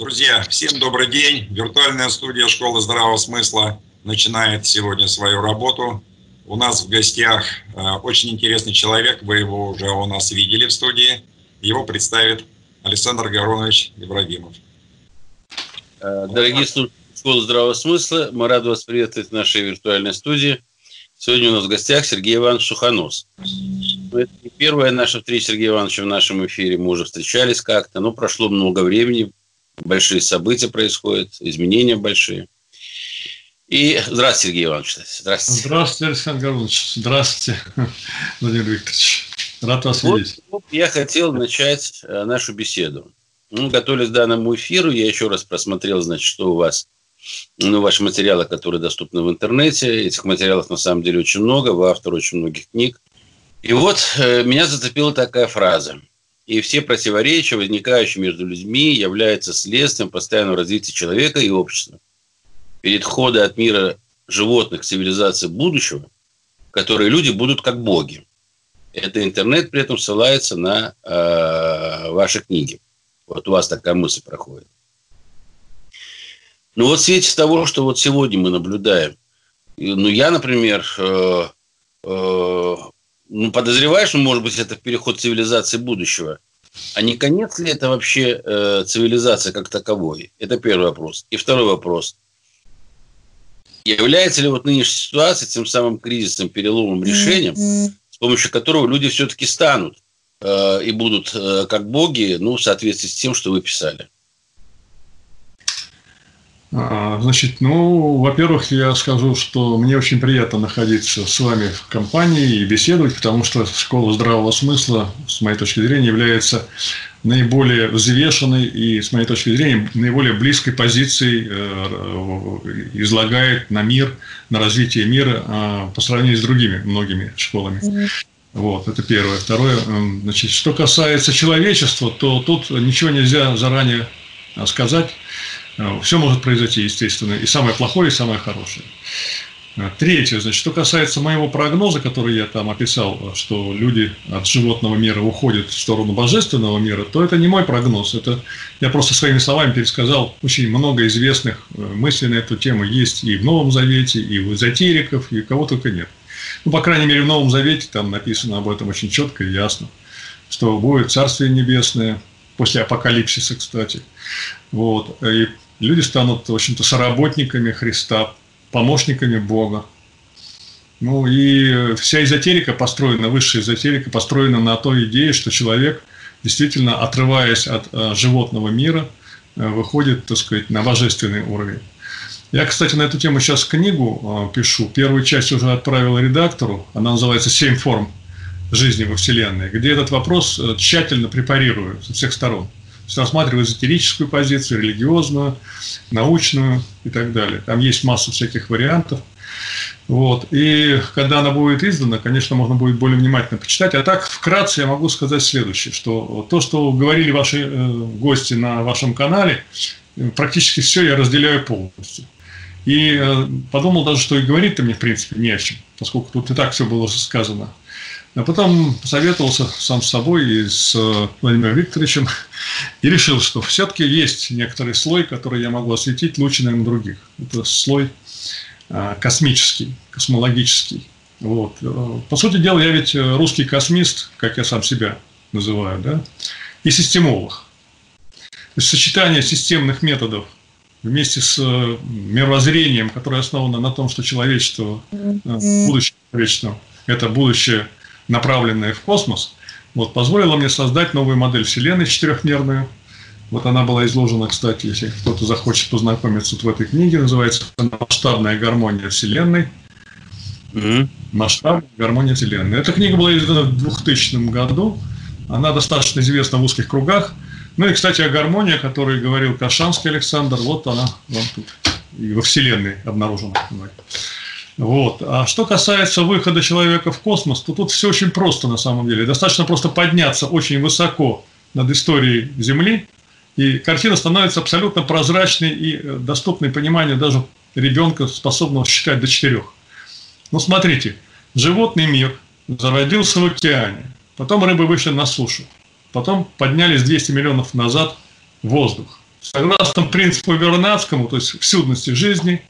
Друзья, всем добрый день. Виртуальная студия Школы здравого смысла начинает сегодня свою работу. У нас в гостях э, очень интересный человек, вы его уже у нас видели в студии. Его представит Александр Горонович Ибрагимов. Э, дорогие слушатели Школы здравого смысла, мы рады вас приветствовать в нашей виртуальной студии. Сегодня у нас в гостях Сергей Иванович Сухонос. Ну, это не первая наша встреча Сергея Ивановича в нашем эфире. Мы уже встречались как-то, но прошло много времени, большие события происходят, изменения большие. И здравствуйте, Сергей Иванович. Здравствуйте. Здравствуйте, Александр Гаврилович. Здравствуйте, Владимир Викторович. Рад вас вот, видеть. Я хотел начать э, нашу беседу. Ну, готовясь к данному эфиру, я еще раз просмотрел, значит, что у вас, ну, ваши материалы, которые доступны в интернете. Этих материалов на самом деле очень много, вы автор очень многих книг. И вот э, меня зацепила такая фраза и все противоречия, возникающие между людьми, являются следствием постоянного развития человека и общества. Перехода от мира животных к цивилизации будущего, в которой люди будут как боги. Это интернет при этом ссылается на э, ваши книги. Вот у вас такая мысль проходит. Ну вот в свете того, что вот сегодня мы наблюдаем, ну я, например, э, э, ну, подозреваешь, ну, может быть, это переход цивилизации будущего. А не конец ли это вообще э, цивилизация как таковой? Это первый вопрос. И второй вопрос. Является ли вот нынешняя ситуация тем самым кризисным переломным решением, с помощью которого люди все-таки станут э, и будут э, как боги, ну, в соответствии с тем, что вы писали? А, значит, ну, во-первых, я скажу, что мне очень приятно находиться с вами в компании и беседовать, потому что школа здравого смысла, с моей точки зрения, является наиболее взвешенной и, с моей точки зрения, наиболее близкой позицией э, излагает на мир, на развитие мира а, по сравнению с другими многими школами. Вот, это первое. Второе, значит, что касается человечества, то тут ничего нельзя заранее сказать Э, Все может произойти, естественно, и самое плохое, и самое хорошее. Э, третье, значит, что касается моего прогноза, который я там описал, э, что люди от животного мира уходят в сторону божественного мира, то это не мой прогноз. Это я просто своими словами пересказал очень много известных мыслей на эту тему. Есть и в Новом Завете, и у эзотериков, и кого только нет. Ну, по крайней мере, в Новом Завете там написано об этом очень четко и ясно, что будет Царствие Небесное, после апокалипсиса, кстати. Вот. И люди станут, в общем-то, соработниками Христа, помощниками Бога. Ну и вся эзотерика построена, высшая эзотерика построена на той идее, что человек, действительно, отрываясь от э, животного мира, э, выходит, так сказать, на божественный уровень. Я, кстати, на эту тему сейчас книгу э, пишу. Первую часть уже отправил редактору. Она называется «Семь форм жизни во Вселенной», где этот вопрос тщательно препарирую со всех сторон есть рассматриваю эзотерическую позицию, религиозную, научную и так далее. Там есть масса всяких вариантов. Вот. И когда она будет издана, конечно, можно будет более внимательно почитать. А так, вкратце я могу сказать следующее, что то, что говорили ваши э, гости на вашем канале, практически все я разделяю полностью. И э, подумал даже, что и говорить-то мне, в принципе, не о чем, поскольку тут и так все было сказано. А потом посоветовался сам с собой и с э, Владимиром Викторовичем и решил, что все-таки есть некоторый слой, который я могу осветить лучше, наверное, других. Это слой э, космический, космологический. Вот. Э, по сути дела, я ведь русский космист, как я сам себя называю, да, и системолог. То есть сочетание системных методов вместе с мировоззрением, которое основано на том, что человечество, будущее человечества, это будущее направленная в космос, вот, позволила мне создать новую модель Вселенной четырехмерную. Вот она была изложена, кстати, если кто-то захочет познакомиться вот в этой книге, называется «Масштабная гармония Вселенной». Mm-hmm. «Масштабная гармония Вселенной». Эта книга была издана в 2000 году. Она достаточно известна в узких кругах. Ну и, кстати, о гармонии, о которой говорил Кашанский Александр, вот она вам тут и во Вселенной обнаружена. Вот. А что касается выхода человека в космос, то тут все очень просто на самом деле. Достаточно просто подняться очень высоко над историей Земли, и картина становится абсолютно прозрачной и э, доступной пониманию даже ребенка, способного считать до четырех. Ну, смотрите, животный мир зародился в океане, потом рыбы вышли на сушу, потом поднялись 200 миллионов назад в воздух. Согласно принципу Вернадскому, то есть всюдности жизни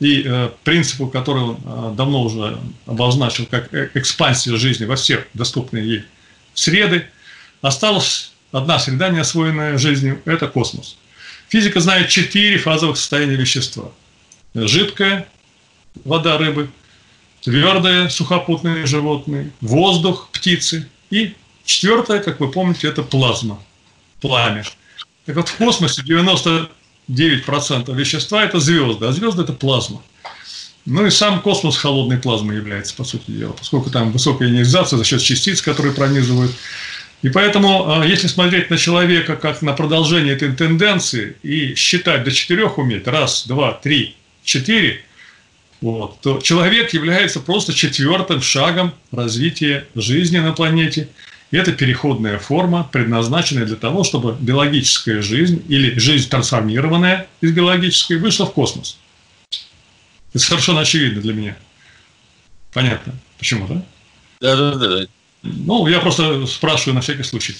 и э, принципу, который он э, давно уже обозначил как э, экспансия жизни во все доступные ей среды, осталась одна среда, не освоенная жизнью – это космос. Физика знает четыре фазовых состояния вещества. Жидкое – вода рыбы, твердое – сухопутные животные, воздух – птицы и четвертое, как вы помните, это плазма, пламя. Так вот, в космосе 99% вещества – это звезды, а звезды – это плазма. Ну и сам космос холодной плазмой является, по сути дела, поскольку там высокая ионизация за счет частиц, которые пронизывают. И поэтому, а, если смотреть на человека как на продолжение этой тенденции и считать до четырех уметь, раз, два, три, четыре, вот, то человек является просто четвертым шагом развития жизни на планете – это переходная форма, предназначенная для того, чтобы биологическая жизнь или жизнь, трансформированная из биологической, вышла в космос. Это совершенно очевидно для меня. Понятно. Почему, да? Да, да, да. Ну, я просто спрашиваю на всякий случай.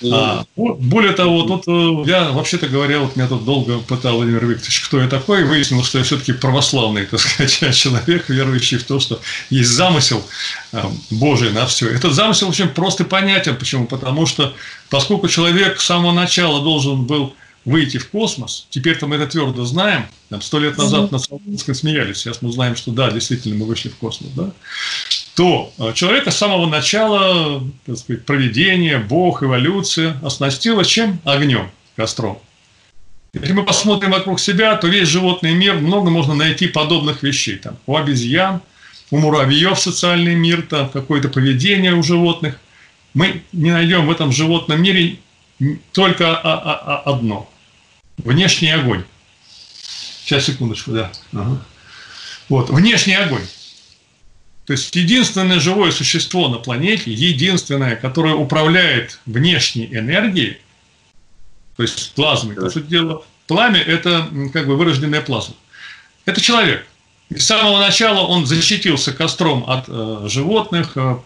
Ну, а, более того, тут э, я, вообще-то говоря, вот меня тут долго пытал Владимир Викторович, кто я такой, и выяснилось, что я все-таки православный, так сказать, человек, верующий в то, что есть замысел э, Божий на все. Этот замысел очень прост и понятен. Почему? Потому что, поскольку человек с самого начала должен был выйти в космос, теперь-то мы это твердо знаем, там сто лет назад на Солнцем смеялись, сейчас мы знаем, что да, действительно мы вышли в космос, да, то э, человека с самого начала, так сказать, проведения, Бог, эволюция оснастила чем? Огнем, костром. Если мы посмотрим вокруг себя, то весь животный мир, много можно найти подобных вещей. Там, у обезьян, у муравьев социальный мир, там какое-то поведение у животных. Мы не найдем в этом животном мире только одно – внешний огонь. Сейчас, секундочку, да. Ага. Вот, внешний огонь. То есть единственное живое существо на планете, единственное, которое управляет внешней энергией, то есть плазмой, по сути дела, пламя – это как бы вырожденная плазма. Это человек. И с самого начала он защитился костром от э, животных, э,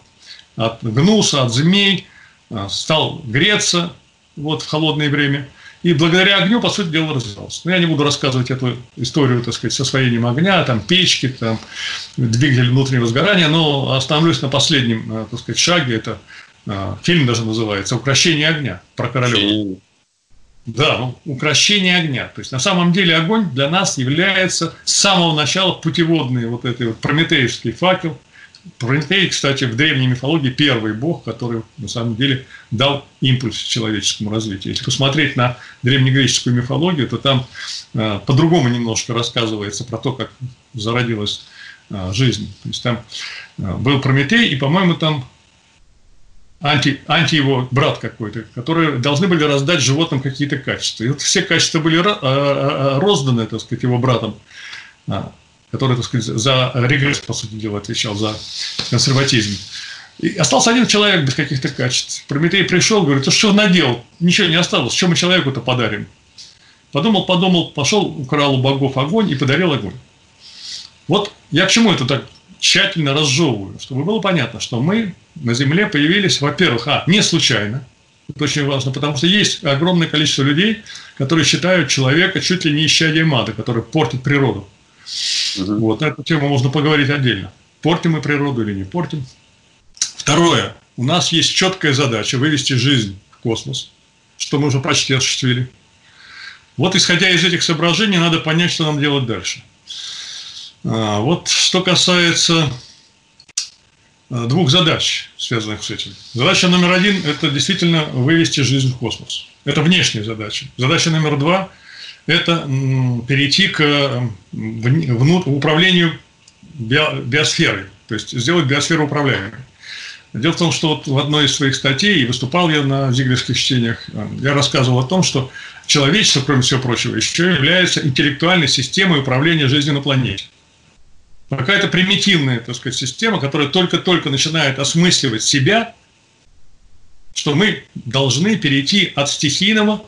от гнуса, от змей, э, стал греться вот, в холодное время – и благодаря огню, по сути дела, развивался. Но я не буду рассказывать эту историю, так сказать, с освоением огня, там, печки, там, двигатель внутреннего сгорания, но остановлюсь на последнем, э, так сказать, шаге. Это э, фильм даже называется «Укращение огня» про Королева. Да, ну, укращение огня. То есть, на самом деле, огонь для нас является с самого начала путеводный вот этой вот прометеевский факел, Прометей, кстати, в древней мифологии первый бог, который на самом деле дал импульс человеческому развитию. Если посмотреть на древнегреческую мифологию, то там э, по-другому немножко рассказывается про то, как зародилась э, жизнь. То есть там э, был Прометей, и, по-моему, там анти, анти его брат какой-то, которые должны были раздать животным какие-то качества. И вот все качества были розданы, так сказать, его братом который, так сказать, за регресс, по сути дела, отвечал, за консерватизм. И остался один человек без каких-то качеств. Прометей пришел, говорит, ты что надел? Ничего не осталось, что мы человеку-то подарим? Подумал, подумал, пошел, украл у богов огонь и подарил огонь. Вот я к чему это так тщательно разжевываю, чтобы было понятно, что мы на Земле появились, во-первых, а, не случайно, это очень важно, потому что есть огромное количество людей, которые считают человека чуть ли не исчадием ада, который портит природу. Угу. Вот, на эту тему можно поговорить отдельно. Портим мы природу или не портим. Второе. У нас есть четкая задача вывести жизнь в космос, что мы уже почти осуществили. Вот исходя из этих соображений, надо понять, что нам делать дальше. А, вот что касается а, двух задач, связанных с этим. Задача номер один – это действительно вывести жизнь в космос. Это внешняя задача. Задача номер два – это перейти к управлению биосферой, то есть сделать биосферу управляемой. Дело в том, что вот в одной из своих статей, выступал я на зиглерских чтениях, э, я рассказывал о том, что человечество, кроме всего прочего, еще является интеллектуальной системой управления жизнью на планете. Пока это примитивная, так сказать, система, которая только-только начинает осмысливать себя, что мы должны перейти от стихийного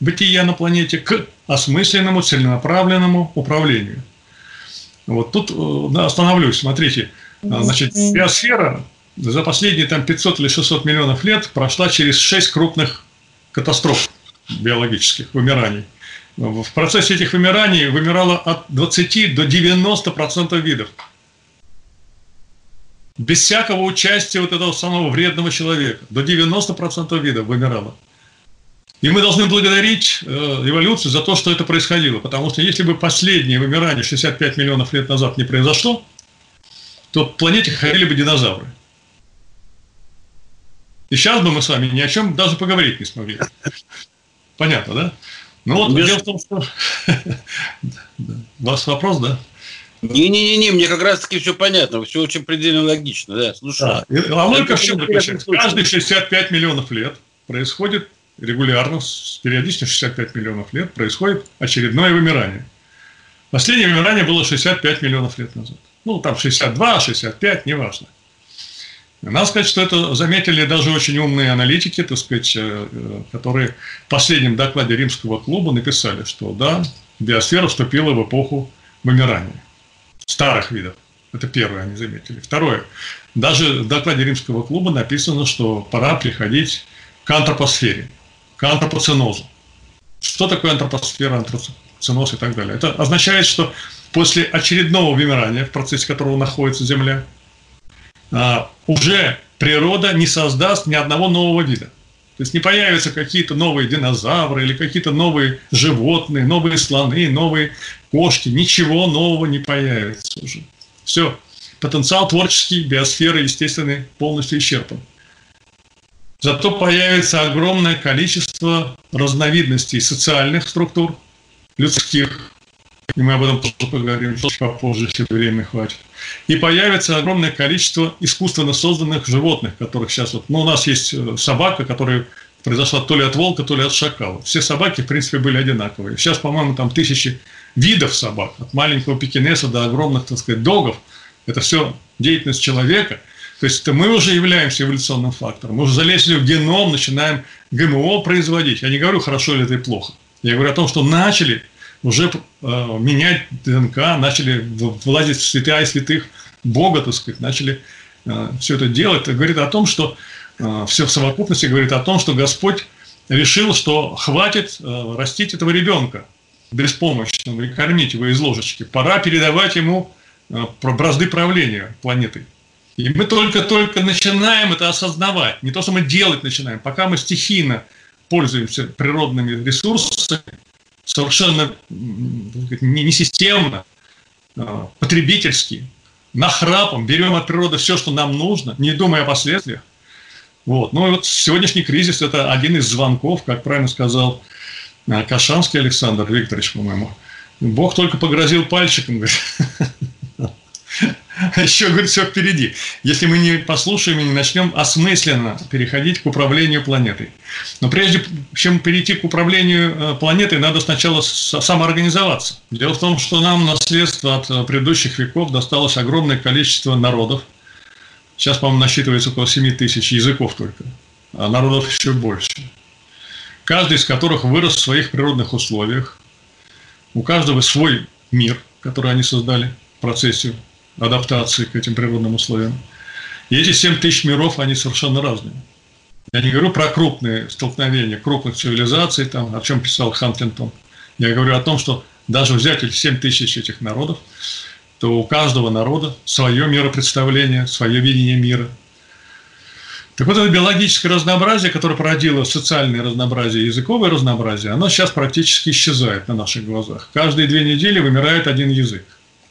бытия на планете к осмысленному, целенаправленному управлению. Вот тут э, остановлюсь. Смотрите, а, значит, биосфера за последние там 500 или 600 миллионов лет прошла через 6 крупных катастроф биологических, вымираний. в процессе этих вымираний вымирало от 20 до 90% видов. Без всякого участия вот этого самого вредного человека. До 90% видов вымирало. И мы должны благодарить эволюцию за то, что это происходило. Потому что если бы последнее вымирание 65 миллионов лет назад не произошло, то в планете ходили бы динозавры. И сейчас бы мы с вами ни о чем даже поговорить не смогли. Понятно, да? Ну вот, Без... дело в том, что... У вас вопрос, да? Не-не-не, мне как раз-таки все понятно, все очень предельно логично, да, слушай. Да. И логика в чем заключается? Каждые 65 миллионов лет происходит регулярно, с периодичностью 65 миллионов лет, происходит очередное вымирание. Последнее вымирание было 65 миллионов лет назад. Ну, там 62, 65, неважно. Надо сказать, что это заметили даже очень умные аналитики, так сказать, э, э, которые в последнем докладе Римского клуба написали, что да, биосфера вступила в эпоху вымирания старых видов. Это первое они заметили. Второе. Даже в докладе Римского клуба написано, что пора приходить к антропосфере, к антропоценозу. Что такое антропосфера, антропоценоз и так далее? Это означает, что после очередного вымирания, в процессе которого находится Земля, а, уже природа не создаст ни одного нового вида. То есть не появятся какие-то новые динозавры или какие-то новые животные, новые слоны, новые кошки. Ничего нового не появится уже. Все. Потенциал творческий биосферы, естественно, полностью исчерпан. Зато появится огромное количество разновидностей социальных структур, людских, и мы об этом тоже поговорим попозже, если времени хватит. И появится огромное количество искусственно созданных животных, которых сейчас вот... Ну, у нас есть э, собака, которая произошла то ли от волка, то ли от шакала. Все собаки, в принципе, были одинаковые. Сейчас, по-моему, там тысячи видов собак, от маленького пекинеса до огромных, так сказать, догов. Это все деятельность человека. То есть мы уже являемся эволюционным фактором. Мы уже залезли в геном, начинаем ГМО производить. Я не говорю, хорошо или это плохо. Я говорю о том, что начали уже э, менять ДНК, начали влазить в святая святых Бога, так сказать, начали э, все это делать. Это говорит о том, что э, все в совокупности говорит о том, что Господь решил, что хватит э, растить этого ребенка беспомощного и кормить его из ложечки. Пора передавать ему э, бразды правления планетой. И мы только-только начинаем это осознавать. Не то, что мы делать начинаем. Пока мы стихийно пользуемся природными ресурсами, совершенно не системно, а, потребительски, нахрапом берем от природы все, что нам нужно, не думая о последствиях. Вот. Ну и вот сегодняшний кризис – это один из звонков, как правильно сказал а, Кашанский Александр Викторович, по-моему. Бог только погрозил пальчиком, говорит, еще, говорит, все впереди. Если мы не послушаем и не начнем осмысленно переходить к управлению планетой. Но прежде чем перейти к управлению э, планетой, надо сначала самоорганизоваться. Дело в том, что нам наследство от э, предыдущих веков досталось огромное количество народов. Сейчас, по-моему, насчитывается около 7 тысяч языков только, а народов еще больше. Каждый из которых вырос в своих природных условиях. У каждого свой мир, который они создали в процессе адаптации к этим природным условиям. И эти 7 тысяч миров, они совершенно разные. Я не говорю про крупные столкновения, крупных цивилизаций, там, о чем писал Хантингтон. Я говорю о том, что даже взять эти 7 тысяч этих народов, то у каждого народа свое миропредставление, свое видение мира. Так вот, это биологическое разнообразие, которое породило социальное разнообразие, языковое разнообразие, оно сейчас практически исчезает на наших глазах. Каждые две недели вымирает один язык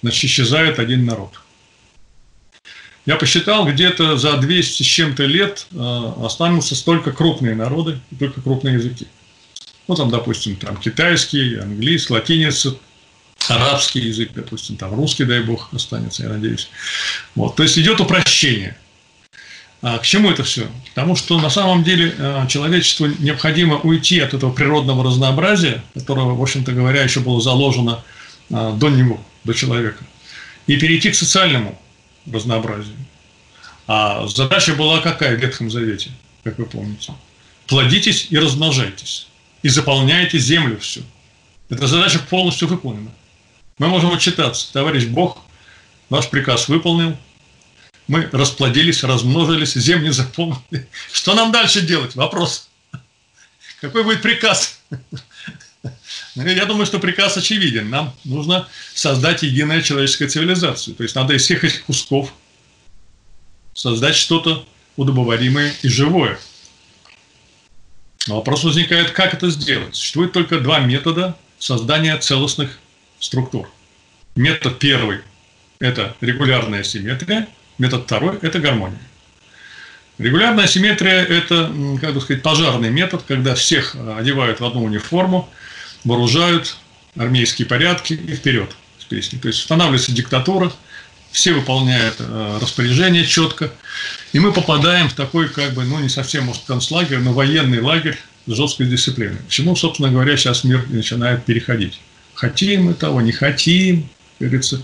значит, исчезает один народ. Я посчитал, где-то за 200 с чем-то лет э, останутся столько крупные народы, только крупные языки. Ну, там, допустим, там китайский, английский, латиница, арабский язык, допустим, там русский, дай бог, останется, я надеюсь. Вот, то есть идет упрощение. А к чему это все? Потому что на самом деле э, человечеству необходимо уйти от этого природного разнообразия, которого, в общем-то говоря, еще было заложено э, до него до человека, и перейти к социальному разнообразию. А задача была какая в Ветхом Завете, как вы помните? Плодитесь и размножайтесь, и заполняйте землю всю. Эта задача полностью выполнена. Мы можем отчитаться, товарищ Бог, ваш приказ выполнил, мы расплодились, размножились, земли заполнили. Что нам дальше делать? Вопрос. Какой будет приказ? Я думаю, что приказ очевиден. Нам нужно создать единую человеческую цивилизацию. То есть надо из всех этих кусков создать что-то удобоваримое и живое. Но вопрос возникает, как это сделать. Существует только два метода создания целостных структур. Метод первый – это регулярная симметрия, метод второй – это гармония. Регулярная симметрия – это, как бы сказать, пожарный метод, когда всех одевают в одну униформу, вооружают армейские порядки и вперед с песней. То есть устанавливается диктатура, все выполняют э, распоряжения четко, и мы попадаем в такой, как бы, ну, не совсем, может, концлагерь, но военный лагерь с жесткой дисциплиной. К чему, собственно говоря, сейчас мир начинает переходить. Хотим мы того, не хотим, как говорится.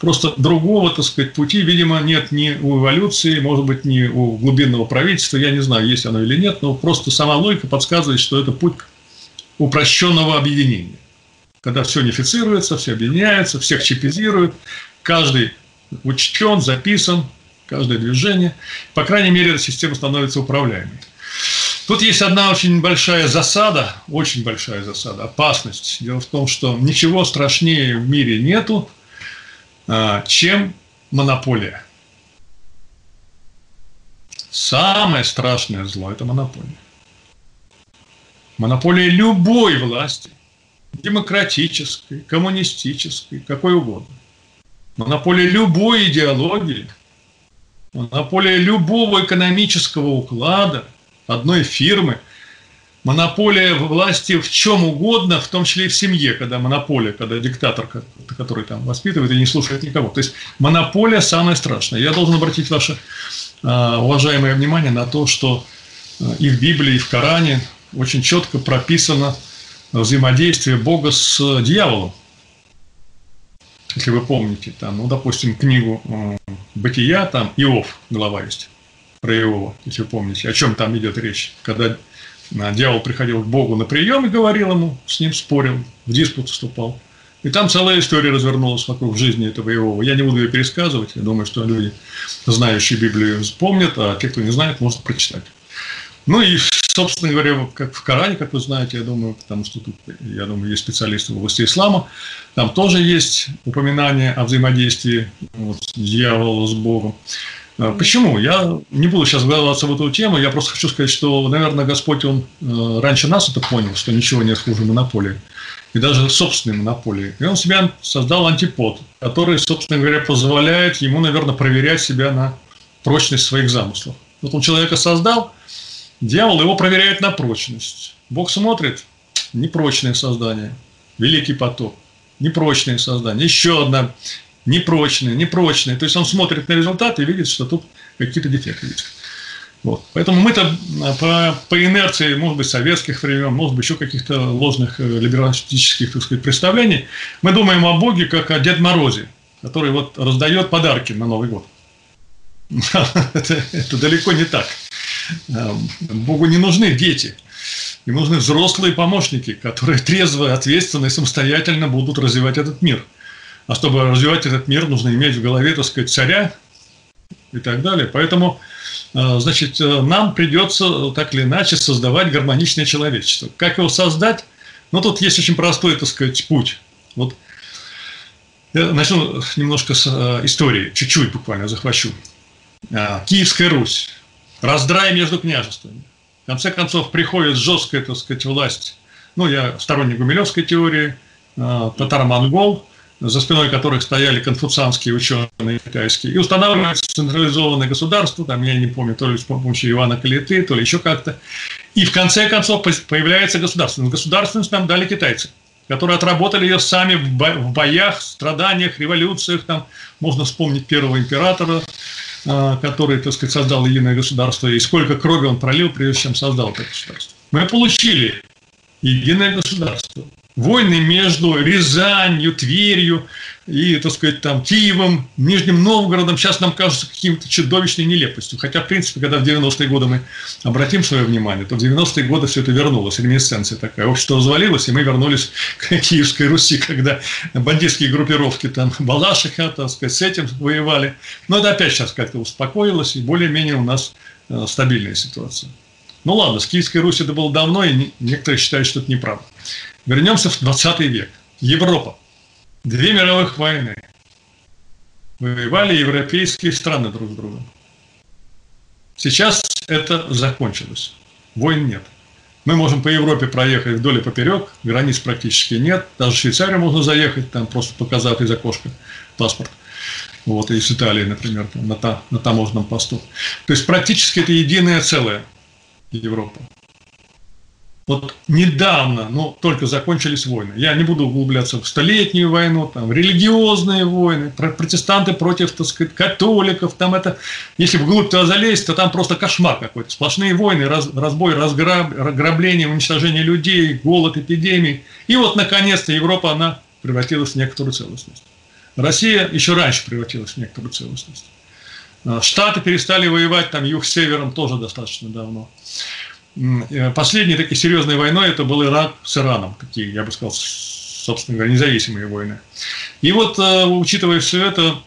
Просто другого, так сказать, пути, видимо, нет ни у эволюции, может быть, ни у глубинного правительства, я не знаю, есть оно или нет, но просто сама логика подсказывает, что это путь упрощенного объединения. Когда все унифицируется, все объединяется, всех чипизируют, каждый учтен, записан, каждое движение. По крайней мере, эта система становится управляемой. Тут есть одна очень большая засада, очень большая засада, опасность. Дело в том, что ничего страшнее в мире нету, а, чем монополия. Самое страшное зло – это монополия. Монополия любой власти, демократической, коммунистической, какой угодно. Монополия любой идеологии, монополия любого экономического уклада, одной фирмы, монополия власти в чем угодно, в том числе и в семье, когда монополия, когда диктатор, который там воспитывает и не слушает никого. То есть монополия самая страшная. Я должен обратить ваше а, уважаемое внимание на то, что а, и в Библии, и в Коране очень четко прописано взаимодействие Бога с дьяволом. Если вы помните, там, ну, допустим, книгу э, «Бытия», там Иов глава есть про Иова, если вы помните, о чем там идет речь. Когда э, дьявол приходил к Богу на прием и говорил ему, с ним спорил, в диспут вступал. И там целая история развернулась вокруг жизни этого Иова. Я не буду ее пересказывать, я думаю, что люди, знающие Библию, помнят, а те, кто не знает, может прочитать. Ну и, собственно говоря, как в Коране, как вы знаете, я думаю, потому что тут, я думаю, есть специалисты в области ислама, там тоже есть упоминание о взаимодействии вот, дьявола с Богом. А почему? Я не буду сейчас вглядываться в эту тему, я просто хочу сказать, что, наверное, Господь, Он э, раньше нас это понял, что ничего нет хуже монополии, и даже собственной монополии. И Он себя создал антипод, который, собственно говоря, позволяет ему, наверное, проверять себя на прочность своих замыслов. Вот он человека создал, Дьявол его проверяет на прочность. Бог смотрит, непрочное создание, великий поток, непрочное создание, еще одна непрочное, непрочное. То есть он смотрит на результат и видит, что тут какие-то дефекты есть. Вот. Поэтому мы-то а, по, по инерции, может быть, советских времен, может быть, еще каких-то ложных э, либералистических, так сказать, представлений, мы думаем о Боге как о Дед Морозе, который вот раздает подарки на Новый год. это, далеко не так. Эм, Богу не нужны дети. Ему нужны взрослые помощники, которые трезво, ответственно и самостоятельно будут развивать этот мир. А чтобы развивать этот мир, нужно иметь в голове, так сказать, царя и так далее. Поэтому, э, значит, э, нам придется так или иначе создавать гармоничное человечество. Как его создать? Ну, тут есть очень простой, так сказать, путь. Вот я начну немножко с э, истории, чуть-чуть буквально захвачу. Киевская Русь раздрай между княжествами. В конце концов, приходит жесткая, так сказать, власть. Ну, я сторонник гумилевской теории, э, татаро-монгол, за спиной которых стояли конфуцианские ученые китайские, и устанавливается централизованное государство, там, я не помню, то ли с помощью Ивана Калиты, то ли еще как-то. И в конце концов появляется государственность. Государственность нам дали китайцы, которые отработали ее сами в боях, страданиях, революциях. Там можно вспомнить первого императора, а, который, так сказать, создал единое государство, и сколько крови он пролил, прежде чем создал это государство. Мы получили единое государство. Войны между Рязанью, Тверью и, так сказать, там, Киевом, Нижним Новгородом сейчас нам кажутся каким-то чудовищной нелепостью. Хотя, в принципе, когда в 90-е годы мы обратим свое внимание, то в 90-е годы все это вернулось, реминесценция такая. Общество развалилось, и мы вернулись к Киевской Руси, когда бандитские группировки там Балашиха, так сказать, с этим воевали. Но это опять сейчас как-то успокоилось, и более-менее у нас э, стабильная ситуация. Ну ладно, с Киевской Руси это было давно, и некоторые считают, что это неправда. Вернемся в 20 век. Европа. Две мировых войны. Воевали европейские страны друг с другом. Сейчас это закончилось. Войн нет. Мы можем по Европе проехать вдоль и поперек, границ практически нет. Даже в Швейцарию можно заехать, там просто показав из окошка паспорт. Вот, из Италии, например, на, та, на таможенном посту. То есть практически это единое целое Европа. Вот недавно, ну, только закончились войны. Я не буду углубляться в столетнюю войну, там, религиозные войны, протестанты против, так сказать, католиков, там это, если вглубь туда залезть, то там просто кошмар какой-то. Сплошные войны, раз, разбой, разграб, разграбление, уничтожение людей, голод, эпидемии. И вот, наконец-то, Европа, она превратилась в некоторую целостность. Россия еще раньше превратилась в некоторую целостность. А, Штаты перестали воевать там юг с севером тоже достаточно давно. Э, последней такой серьезной войной это был Ирак с Ираном, такие, я бы сказал, собственно говоря, независимые войны. И вот, э, учитывая все это,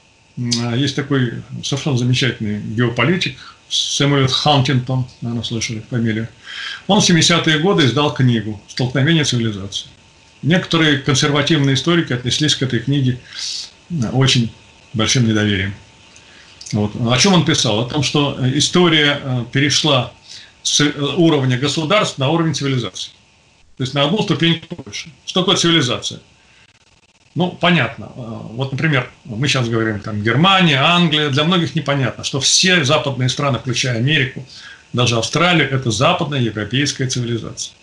есть такой совершенно замечательный геополитик Сэмюэл Хантингтон, наверное, слышали фамилию. Он в 70-е годы издал книгу «Столкновение цивилизаций». Некоторые консервативные историки отнеслись к этой книге очень большим недоверием. Вот. О чем он писал? О том, что история э, перешла с э, уровня государств на уровень цивилизации. То есть на одну ступеньку выше. Что такое цивилизация? Ну, понятно. Э, вот, например, мы сейчас говорим там Германия, Англия. Для многих непонятно, что все западные страны, включая Америку, даже Австралию, это западная европейская цивилизация.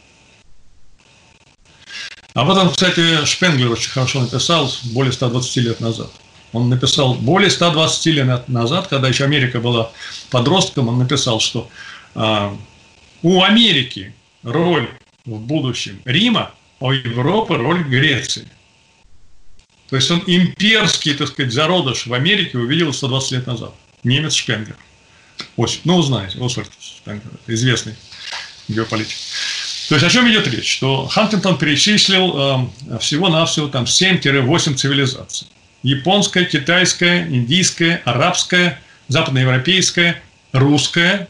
Об этом, кстати, Шпенглер очень хорошо написал более 120 лет назад. Он написал более 120 лет назад, когда еще Америка была подростком, он написал, что а, у Америки роль в будущем Рима, а у Европы роль Греции. То есть он имперский, так сказать, зародыш в Америке увидел 120 лет назад. Немец Шпенгер. Осип, ну, знаете, Освальд Шпенгер, известный геополитик. То есть о чем идет речь? Что Хантингтон перечислил э, всего-навсего там 7-8 цивилизаций. Японская, китайская, индийская, арабская, западноевропейская, русская,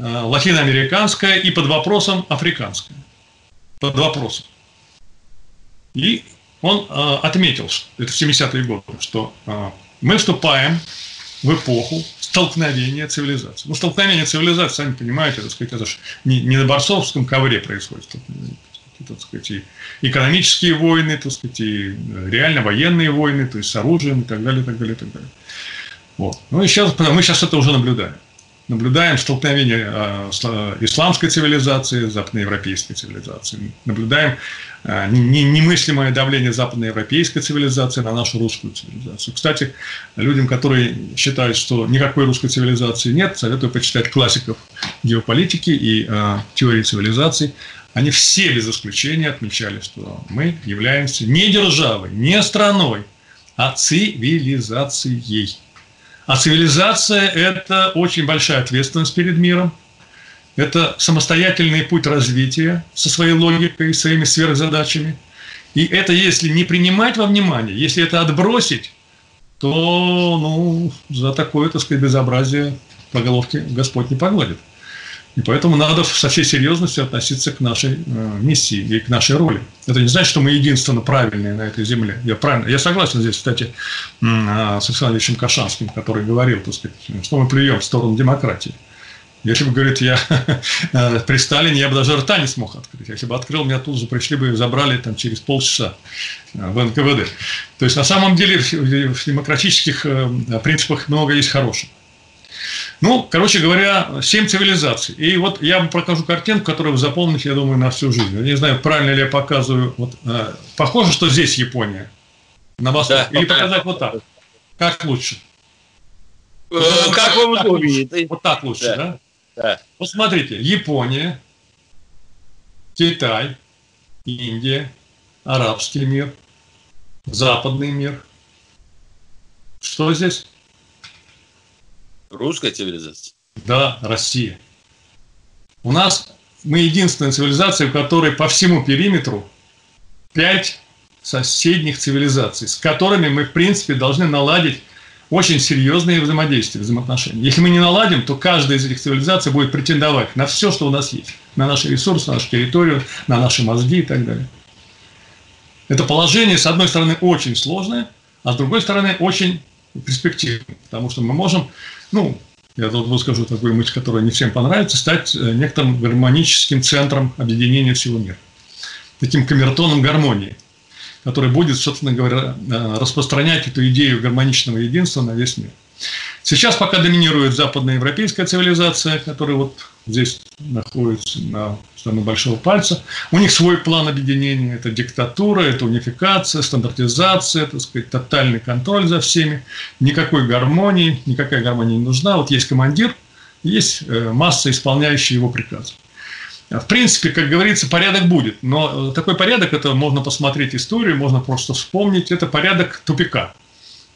латиноамериканская и под вопросом африканская. Под вопросом. И он э, отметил, это в 70-е годы, что э, мы вступаем в эпоху столкновения цивилизаций. Ну, столкновение цивилизаций, сами понимаете, так сказать, это же не, не на борцовском ковре происходит, так сказать, и экономические войны, так сказать, и реально военные войны, то есть с оружием и так далее, и так далее, и так далее. Вот. Ну и сейчас, мы сейчас это уже наблюдаем наблюдаем столкновение э, э, исламской цивилизации, западноевропейской цивилизации, наблюдаем э, немыслимое давление западноевропейской цивилизации на нашу русскую цивилизацию. Кстати, людям, которые считают, что никакой русской цивилизации нет, советую почитать классиков геополитики и теории цивилизаций. Они все без исключения отмечали, что мы являемся не державой, не страной, а цивилизацией. А цивилизация – это очень большая ответственность перед миром. Это самостоятельный путь развития со своей логикой своими сверхзадачами. И это если не принимать во внимание, если это отбросить, то ну, за такое, так сказать, безобразие по головке Господь не погладит. И поэтому надо со всей серьезностью относиться к нашей э, миссии и к нашей роли. Это не значит, что мы единственно правильные на этой земле. Я, правильно, я согласен здесь, кстати, с Александром Кашанским, который говорил, так сказать, что мы плюем в сторону демократии. Если бы, говорит, я э, при Сталине, я бы даже рта не смог открыть. Если бы открыл, меня тут же пришли бы и забрали там, через полчаса э, в НКВД. То есть, на самом деле, в демократических принципах много есть хорошего. Ну, короче говоря, семь цивилизаций. И вот я вам покажу картинку, которую вы запомните, я думаю, на всю жизнь. Я не знаю, правильно ли я показываю. Вот, э, похоже, что здесь Япония. На востоке. Да, Или показать вот так. Как лучше? Э, как вам удобнее. Вот так лучше, да? да? Да. Вот смотрите, Япония, Китай, Индия, арабский мир, западный мир. Что здесь? Русская цивилизация? Да, Россия. У нас мы единственная цивилизация, у которой по всему периметру пять соседних цивилизаций, с которыми мы, в принципе, должны наладить очень серьезные взаимодействия, взаимоотношения. Если мы не наладим, то каждая из этих цивилизаций будет претендовать на все, что у нас есть. На наши ресурсы, на нашу территорию, на наши мозги и так далее. Это положение, с одной стороны, очень сложное, а с другой стороны, очень перспективное. Потому что мы можем, ну, я тут выскажу такую мысль, которая не всем понравится, стать э, некоторым гармоническим центром объединения всего мира. Таким камертоном гармонии – который будет, собственно говоря, э, распространять эту идею гармоничного единства на весь мир. Сейчас пока доминирует западноевропейская цивилизация, которая вот здесь находится на самого большого пальца. У них свой план объединения. Это диктатура, это унификация, стандартизация, так сказать, тотальный контроль за всеми. Никакой гармонии, никакая гармония не нужна. Вот есть командир, есть э, масса исполняющих его приказы. В принципе, как говорится, порядок будет, но э, такой порядок, это можно посмотреть историю, можно просто вспомнить, это порядок тупика.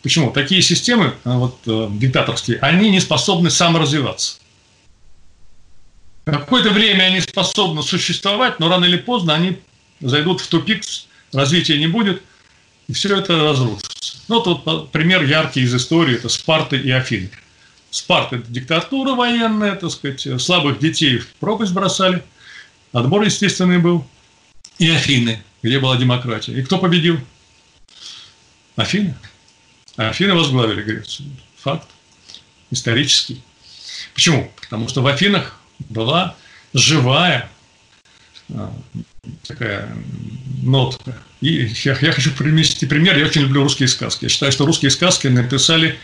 Почему? Такие системы, э, вот диктаторские, они не способны саморазвиваться. Какое-то время они способны существовать, но рано или поздно они зайдут в тупик, развития не будет, и все это разрушится. Ну, вот, вот пример яркий из истории – это Спарта и Афины. Спарта – это диктатура военная, так сказать, слабых детей в пропасть бросали – Отбор естественный был. И Афины, где была демократия. И кто победил? Афины. Афины возглавили Грецию. Факт. Исторический. Почему? Потому что в Афинах была живая а, такая нотка. И я, я хочу привести пример. Я очень люблю русские сказки. Я считаю, что русские сказки написали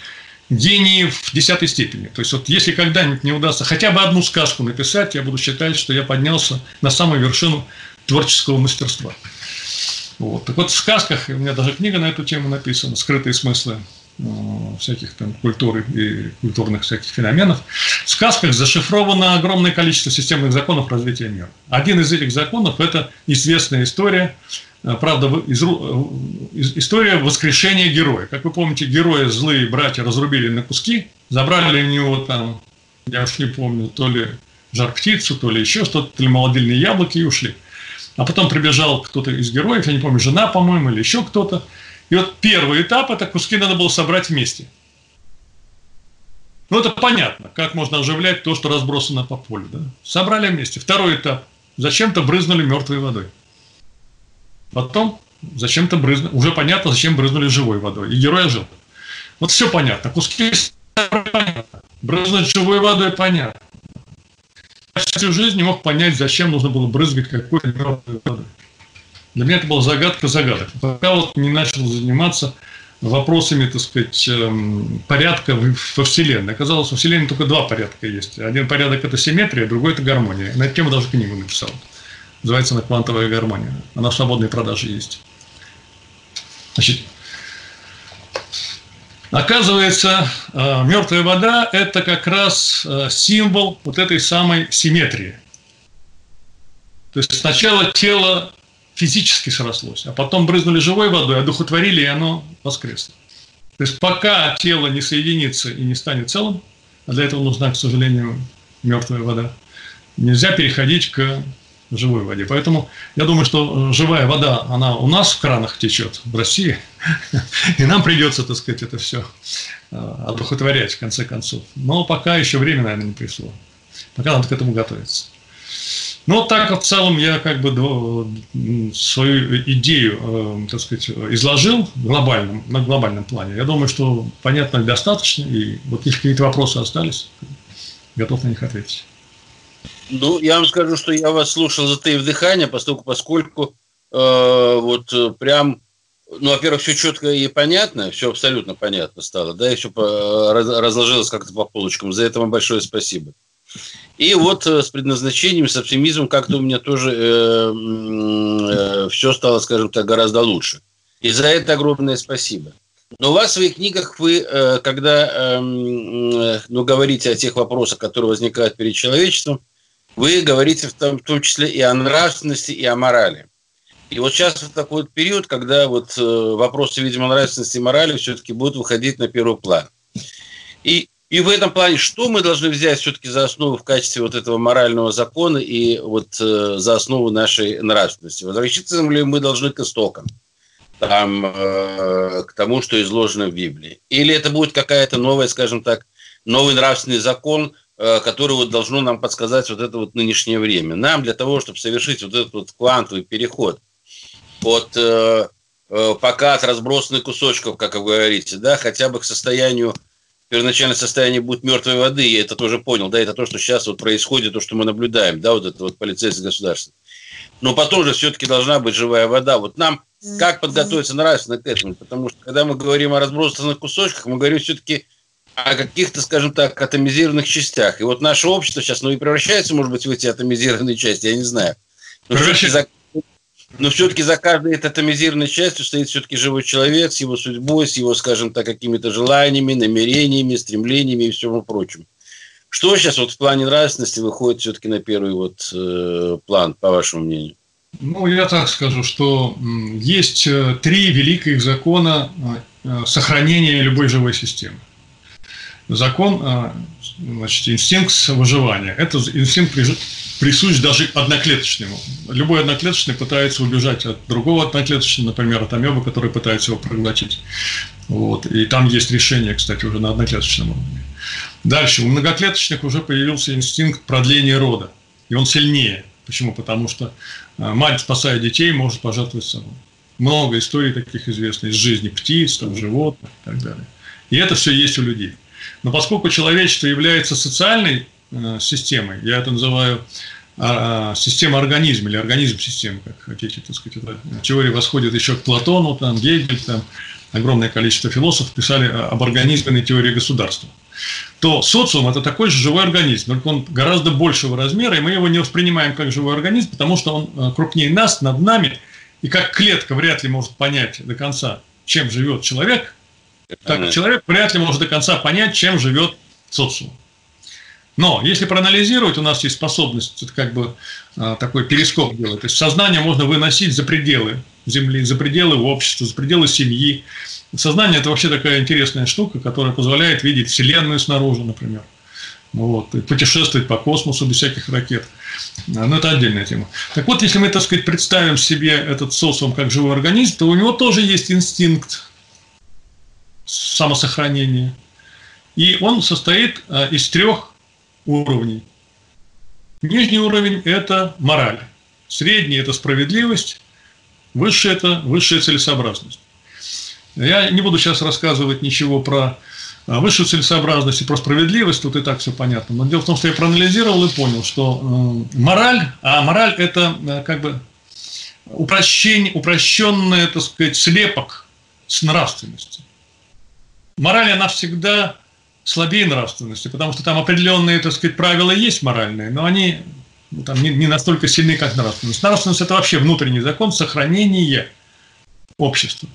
гении в десятой степени. То есть, вот если когда-нибудь не удастся хотя бы одну сказку написать, я буду считать, что я поднялся на самую вершину творческого мастерства. Вот. Так вот, в сказках, у меня даже книга на эту тему написана, «Скрытые смыслы э, всяких там культуры и культурных всяких феноменов. В сказках зашифровано огромное количество системных законов развития мира. Один из этих законов – это известная история Э, правда, из, из, история воскрешения героя. Как вы помните, героя злые братья разрубили на куски, забрали у него там, я уж не помню, то ли жар-птицу, то ли еще что-то, то ли молодильные яблоки и ушли. А потом прибежал кто-то из героев, я не помню, жена, по-моему, или еще кто-то. И вот первый этап – это куски надо было собрать вместе. Ну, это понятно, как можно оживлять то, что разбросано по полю. Да? Собрали вместе. Второй этап – зачем-то брызнули мертвой водой. Потом зачем-то брызнули, уже понятно, зачем брызнули живой водой. И герой ожил. Вот все понятно. Куски понятно. Брызнуть живой водой понятно. Я всю жизнь не мог понять, зачем нужно было брызгать какой-то мертвой водой. Для меня это была загадка загадок. Пока вот не начал заниматься вопросами, так сказать, эм, порядка во Вселенной. Оказалось, во Вселенной только два порядка есть. Один порядок – это симметрия, другой – это гармония. На эту тему даже книгу написал. Называется она «Квантовая гармония». Она в свободной продаже есть. Значит, Оказывается, э, мертвая вода – это как раз э, символ вот этой самой симметрии. То есть сначала тело физически срослось, а потом брызнули живой водой, одухотворили, и оно воскресло. То есть пока тело не соединится и не станет целым, а для этого нужна, к сожалению, мертвая вода, нельзя переходить к живой воде. Поэтому я думаю, что э, живая вода, она у нас в кранах течет, в России, и нам придется, так сказать, это все э, одухотворять, в конце концов. Но пока еще время, наверное, не пришло. Пока надо к этому готовиться. Вот так в целом я как бы свою идею, э, так сказать, изложил глобальном, на глобальном плане. Я думаю, что понятно достаточно, и вот если какие-то вопросы остались, готов на них ответить. Ну, я вам скажу, что я вас слушал, затаив дыхание, поскольку, поскольку э, вот э, прям, ну, во-первых, все четко и понятно, все абсолютно понятно стало, да, и все по, раз, разложилось как-то по полочкам. За это вам большое спасибо. И вот э, с предназначением, с оптимизмом как-то у меня тоже э, э, все стало, скажем так, гораздо лучше. И за это огромное спасибо. Но у вас в своих книгах вы, э, когда эм, э, ну, говорите о тех вопросах, которые возникают перед человечеством, вы говорите в том, в том числе и о нравственности, и о морали. И вот сейчас вот такой вот период, когда вот э, вопросы, видимо, нравственности и морали все-таки будут выходить на первый план. И, и в этом плане, что мы должны взять все-таки за основу в качестве вот этого морального закона и вот э, за основу нашей нравственности? Возвращаться ли мы должны к истокам? там, э, к тому, что изложено в Библии. Или это будет какая-то новая, скажем так, новый нравственный закон, э, который вот должно нам подсказать вот это вот нынешнее время. Нам для того, чтобы совершить вот этот вот квантовый переход от э, э, пока от разбросанных кусочков, как вы говорите, да, хотя бы к состоянию первоначальное состояние будет мертвой воды, я это тоже понял, да, это то, что сейчас вот происходит, то, что мы наблюдаем, да, вот это вот полицейское государство. Но потом же все-таки должна быть живая вода. Вот нам как подготовиться нравственно к этому? Потому что когда мы говорим о разбросанных кусочках, мы говорим все-таки о каких-то, скажем так, атомизированных частях. И вот наше общество сейчас, ну и превращается, может быть, в эти атомизированные части, я не знаю. Но за, но все-таки за каждой этой атомизированной частью стоит все-таки живой человек с его судьбой, с его, скажем так, какими-то желаниями, намерениями, стремлениями и всему прочему. Что сейчас вот в плане нравственности выходит все-таки на первый вот э, план, по вашему мнению? Ну, я так скажу, что есть э, три великих закона э, сохранения любой живой системы. Закон, э, значит, инстинкт выживания. Это инстинкт присущ даже одноклеточному. Любой одноклеточный пытается убежать от другого одноклеточного, например, от амебы, который пытается его проглотить. Вот. И там есть решение, кстати, уже на одноклеточном уровне. Дальше. У многоклеточных уже появился инстинкт продления рода. И он сильнее. Почему? Потому что а, мать, спасая детей, может пожертвовать собой. Много историй таких известно из жизни птиц, там, животных и так далее. И это все есть у людей. Но поскольку человечество является социальной э, системой, я это называю а, а, система организма или организм системы, как хотите, так сказать, эта теория восходит еще к Платону, там, Гегель, там, огромное количество философов писали об организменной теории государства. То социум – это такой же живой организм, только он гораздо большего размера, и мы его не воспринимаем как живой организм, потому что он э, крупнее нас, над нами, и как клетка вряд ли может понять до конца, чем живет человек, так человек вряд ли может до конца понять, чем живет социум. Но если проанализировать, у нас есть способность это как бы э, такой перископ делать. То есть сознание можно выносить за пределы Земли, за пределы общества, за пределы семьи, Сознание – это вообще такая интересная штука, которая позволяет видеть Вселенную снаружи, например. Вот, и путешествовать по космосу без всяких ракет. Но ну, это отдельная тема. Так вот, если мы, так сказать, представим себе этот социум как живой организм, то у него тоже есть инстинкт самосохранения. И он состоит а, из трех уровней. Нижний уровень – это мораль. Средний – это справедливость. Высший – это высшая целесообразность. Я не буду сейчас рассказывать ничего про а, высшую целесообразность и про справедливость, тут и так все понятно. Но дело в том, что я проанализировал и понял, что мораль, а мораль – это э, как бы упрощение, упрощенный, так сказать, слепок с нравственностью. Мораль, она всегда слабее нравственности, потому что там определенные, так сказать, правила есть моральные, но они ну, там, не, не настолько сильны, как нравственность. Нравственность – это вообще внутренний закон сохранения общества.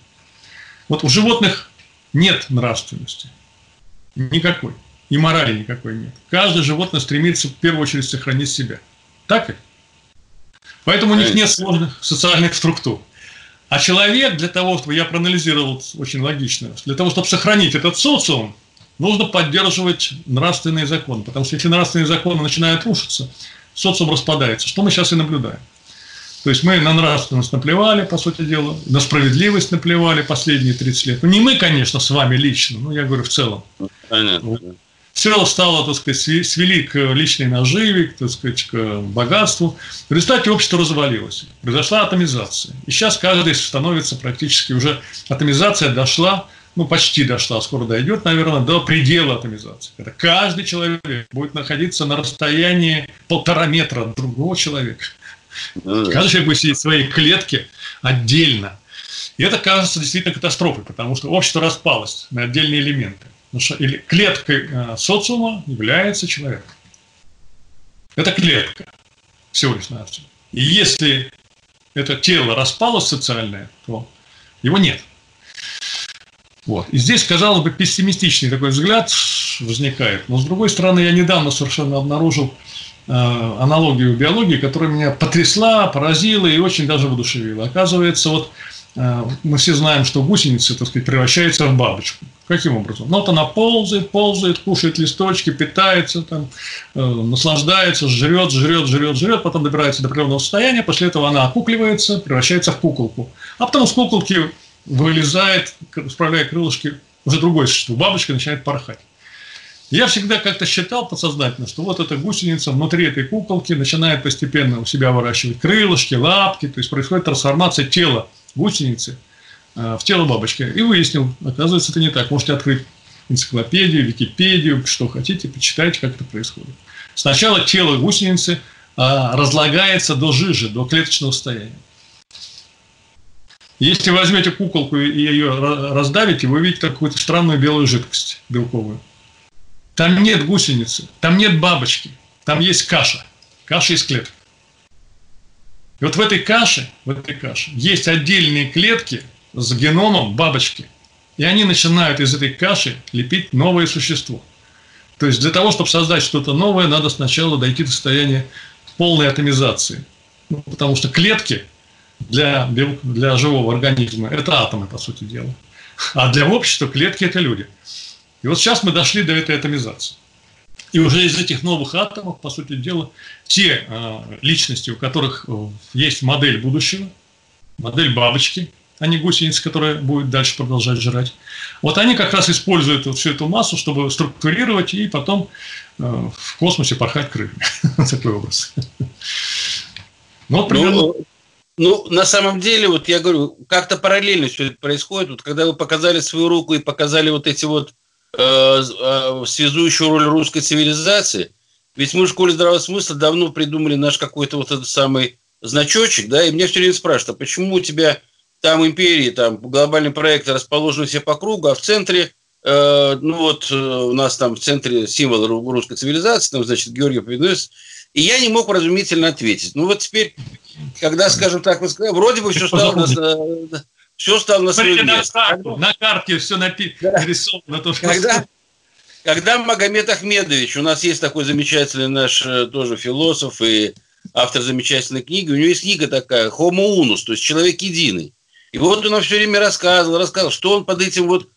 Вот у животных нет нравственности. Никакой. И морали никакой нет. Каждое животное стремится в первую очередь сохранить себя. Так ведь? Поэтому у них нет сложных социальных структур. А человек для того, чтобы я проанализировал очень логично, для того, чтобы сохранить этот социум, нужно поддерживать нравственные законы. Потому что если нравственные законы начинают рушиться, социум распадается, что мы сейчас и наблюдаем. То есть мы на нравственность наплевали, по сути дела, на справедливость наплевали последние 30 лет. Ну, не мы, конечно, с вами лично, ну, я говорю в целом. Понятно. Все стало, так сказать, свели к личной наживе, так сказать, к богатству. В результате общество развалилось. Произошла атомизация. И сейчас каждый становится практически уже... Атомизация дошла, ну, почти дошла, скоро дойдет, наверное, до предела атомизации. Это каждый человек будет находиться на расстоянии полтора метра от другого человека. Ну, Каждый человек будет сидеть в своей клетке отдельно. И это кажется действительно катастрофой, потому что общество распалось на отдельные элементы. Потому что клеткой э, социума является человек. Это клетка всего лишь навсего. И если это тело распалось социальное, то его нет. Вот. И здесь, казалось бы, пессимистичный такой взгляд возникает. Но, с другой стороны, я недавно совершенно обнаружил Э, аналогию биологии, которая меня потрясла, поразила и очень даже воодушевила. Оказывается, вот э, мы все знаем, что гусеница, так сказать, превращается в бабочку. Каким образом? Ну, вот она ползает, ползает, кушает листочки, питается, там, э, наслаждается, жрет, жрет, жрет, жрет, потом добирается до определенного состояния, после этого она окукливается, превращается в куколку. А потом с куколки вылезает, справляя крылышки, уже другое существо. Бабочка начинает порхать. Я всегда как-то считал подсознательно, что вот эта гусеница внутри этой куколки начинает постепенно у себя выращивать крылышки, лапки, то есть происходит трансформация тела гусеницы э, в тело бабочки. И выяснил, оказывается, это не так. Можете открыть энциклопедию, Википедию, что хотите, почитайте, как это происходит. Сначала тело гусеницы а, разлагается до жижи, до клеточного состояния. Если возьмете куколку и ее раздавите, вы увидите какую-то странную белую жидкость белковую. Там нет гусеницы, там нет бабочки, там есть каша. Каша из клеток. И вот в этой каше, в этой каше есть отдельные клетки с геномом бабочки. И они начинают из этой каши лепить новое существо. То есть для того, чтобы создать что-то новое, надо сначала дойти до состояния полной атомизации. Ну, потому что клетки для, для живого организма – это атомы, по сути дела. А для общества клетки – это люди. И вот сейчас мы дошли до этой атомизации. И уже из этих новых атомов, по сути дела, те э, личности, у которых э, есть модель будущего, модель бабочки, а не гусеницы, которая будет дальше продолжать жрать. Вот они как раз используют вот всю эту массу, чтобы структурировать и потом э, в космосе порхать крыльями. Такой образ. Ну, вот примерно... ну, на самом деле, вот я говорю, как-то параллельно все это происходит. Вот когда вы показали свою руку и показали вот эти вот Э, э, связующую роль русской цивилизации. Ведь мы в школе здравого смысла давно придумали наш какой-то вот этот самый значочек, да, и меня все время спрашивают, а почему у тебя там империи, там глобальный проект расположены все по кругу, а в центре, э, ну вот э, у нас там в центре символ русской цивилизации, там, значит, Георгий Победоносец, и я не мог разумительно ответить. Ну вот теперь, когда, скажем так, вроде бы все стало все стало на свое место. На, карту, на карте все напи- да. нарисовано. То, что когда, когда Магомед Ахмедович, у нас есть такой замечательный наш э, тоже философ и автор замечательной книги, у него есть книга такая «Homo unus», то есть «Человек единый». И вот он все время рассказывал, рассказывал, что он под этим вот,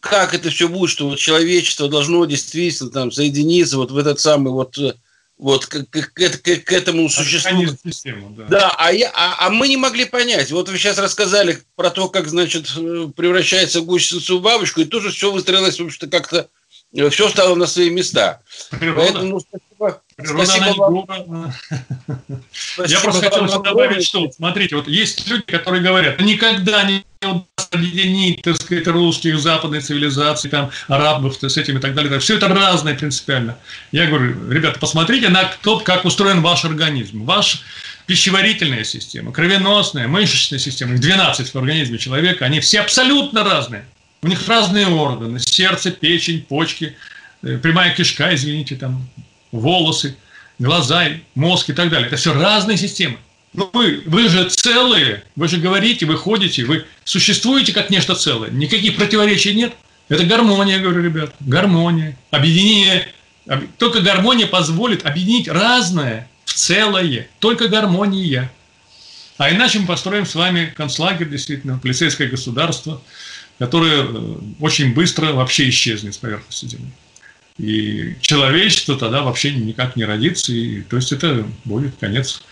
как это все будет, что вот человечество должно действительно там соединиться вот в этот самый вот э, вот к, к, к, к этому существу. Систему, да, да а, я, а, а мы не могли понять. Вот вы сейчас рассказали про то, как, значит, превращается гусеница в бабочку, и тоже все выстроилось, в общем-то, как-то э, все стало на свои места. Природа. Поэтому спасибо. Природа спасибо вам. Я просто хотел добавить, что, смотрите, вот есть люди, которые говорят, никогда не объединить, так сказать, русских, западной цивилизации, там, арабов с этими и так далее. Все это разное принципиально. Я говорю, ребята, посмотрите на то, как устроен ваш организм. Ваш пищеварительная система, кровеносная, мышечная система, их 12 в организме человека, они все абсолютно разные. У них разные органы, сердце, печень, почки, э, прямая кишка, извините, там, волосы, глаза, мозг и так далее. Это все разные системы. Ну, вы, вы же целые, вы же говорите, вы ходите, вы существуете как нечто целое. Никаких противоречий нет. Это гармония, говорю, ребят, гармония. Объединение, только гармония позволит объединить разное в целое. Только гармония. А иначе мы построим с вами концлагерь, действительно, полицейское государство, которое э, очень быстро вообще исчезнет с поверхности Земли. И человечество тогда вообще никак не родится. И, то есть это будет конец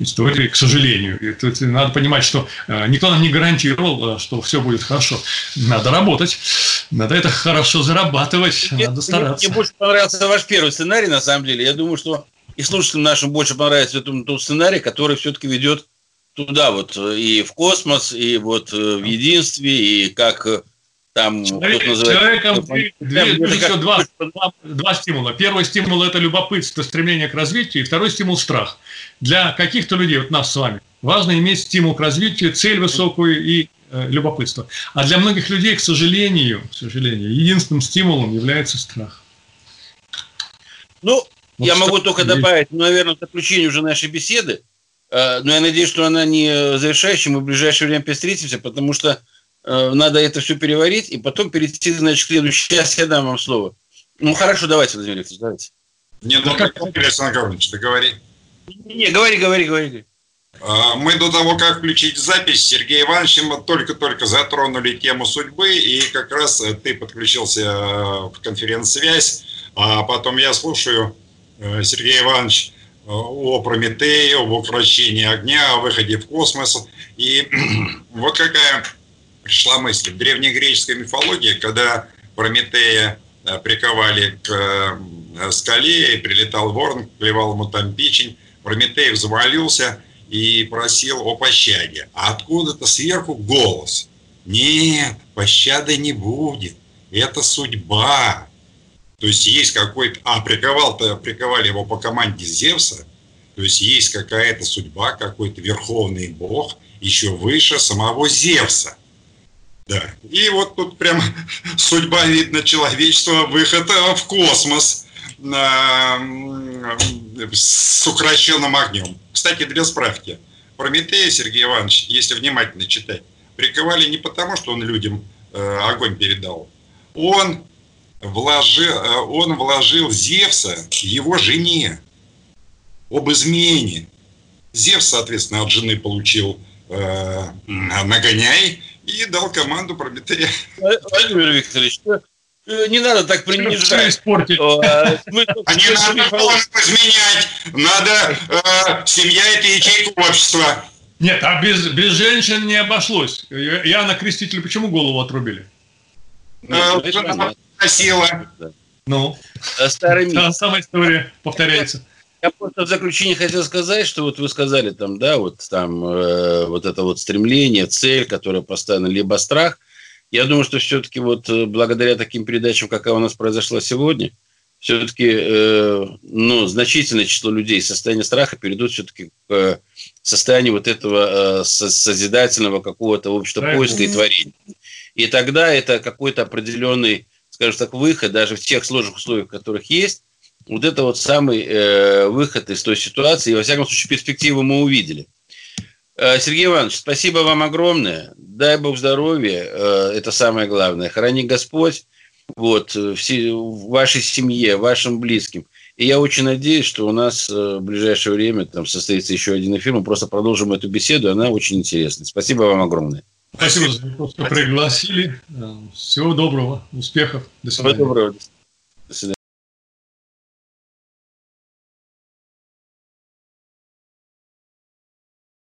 истории, к сожалению. И, то надо понимать, что э, никто нам не гарантировал, э, что все будет хорошо. Надо работать, надо это хорошо зарабатывать, мне, надо стараться. Мне, мне больше понравился ваш первый сценарий, на самом деле. Я думаю, что и слушателям нашим больше понравится тот, тот сценарий, который все-таки ведет туда вот и в космос, и вот э, в единстве, и как там Человек, Человеком две, две, как... два, два, два стимула. Первый стимул – это любопытство, стремление к развитию, и второй стимул – страх. Для каких-то людей, вот нас с вами, важно иметь стимул к развитию, цель высокую и э, любопытство. А для многих людей, к сожалению, к сожалению, единственным стимулом является страх. Ну, вот я могу только есть. добавить, ну, наверное, в заключение уже нашей беседы, э, но я надеюсь, что она не завершающая, мы в ближайшее время встретимся, потому что Э, надо это все переварить и потом перейти, значит, к следующему. Сейчас я дам вам слово. Ну, хорошо, давайте, Владимир Викторович, давайте. Не, ну, как, Александр Гаврилович, ты говори. Не, говори, говори, говори. А, мы до того, как включить запись, Сергей Иванович, мы только-только затронули тему судьбы, и как раз э, ты подключился э, в конференц-связь, а потом я слушаю, Сергей Иванович, о Прометее, об укрощении огня, о выходе в космос. И вот какая пришла мысль. В древнегреческой мифологии, когда Прометея э, приковали к э, скале, и прилетал ворон, клевал ему там печень, Прометей взмолился и просил о пощаде. А откуда-то сверху голос. Нет, пощады не будет. Это судьба. То есть есть какой-то... А, приковал-то, приковали его по команде Зевса. То есть есть какая-то судьба, какой-то верховный бог, еще выше самого Зевса. Да. И вот тут прям судьба, видно, человечества, выход в космос с укращенным огнем. Кстати, для справки. Прометея Сергей Иванович, если внимательно читать, приковали не потому, что он людям э, огонь передал. Он вложил, э, он вложил Зевса его жене об измене. Зевс, соответственно, от жены получил э, нагоняй и дал команду Прометея. Владимир Викторович, э, не надо так принижать. испортить. А не надо изменять. Надо, э, семья – это ячейка общества. Нет, а без, без женщин не обошлось. Иоанна Крестителя почему голову отрубили? Ну, просила. Ну, старый миф. Та самая история повторяется. Я просто в заключение хотел сказать, что вот вы сказали там, да, вот там э, вот это вот стремление, цель, которая поставлена, либо страх. Я думаю, что все-таки вот э, благодаря таким передачам, какая у нас произошла сегодня, все-таки э, ну, значительное число людей из состояния страха перейдут все-таки к э, состоянию вот этого э, созидательного какого-то общего поиска и творения. И тогда это какой-то определенный, скажем так, выход, даже в тех сложных условиях, которых есть, вот это вот самый э, выход из той ситуации. И, во всяком случае, перспективу мы увидели. Э, Сергей Иванович, спасибо вам огромное. Дай Бог здоровья. Э, это самое главное. Храни Господь вот, все, в вашей семье, вашим близким. И я очень надеюсь, что у нас в ближайшее время там состоится еще один эфир. Мы просто продолжим эту беседу. Она очень интересная. Спасибо вам огромное. Спасибо, что пригласили. Всего доброго, успехов. До свидания. Всего доброго. До свидания.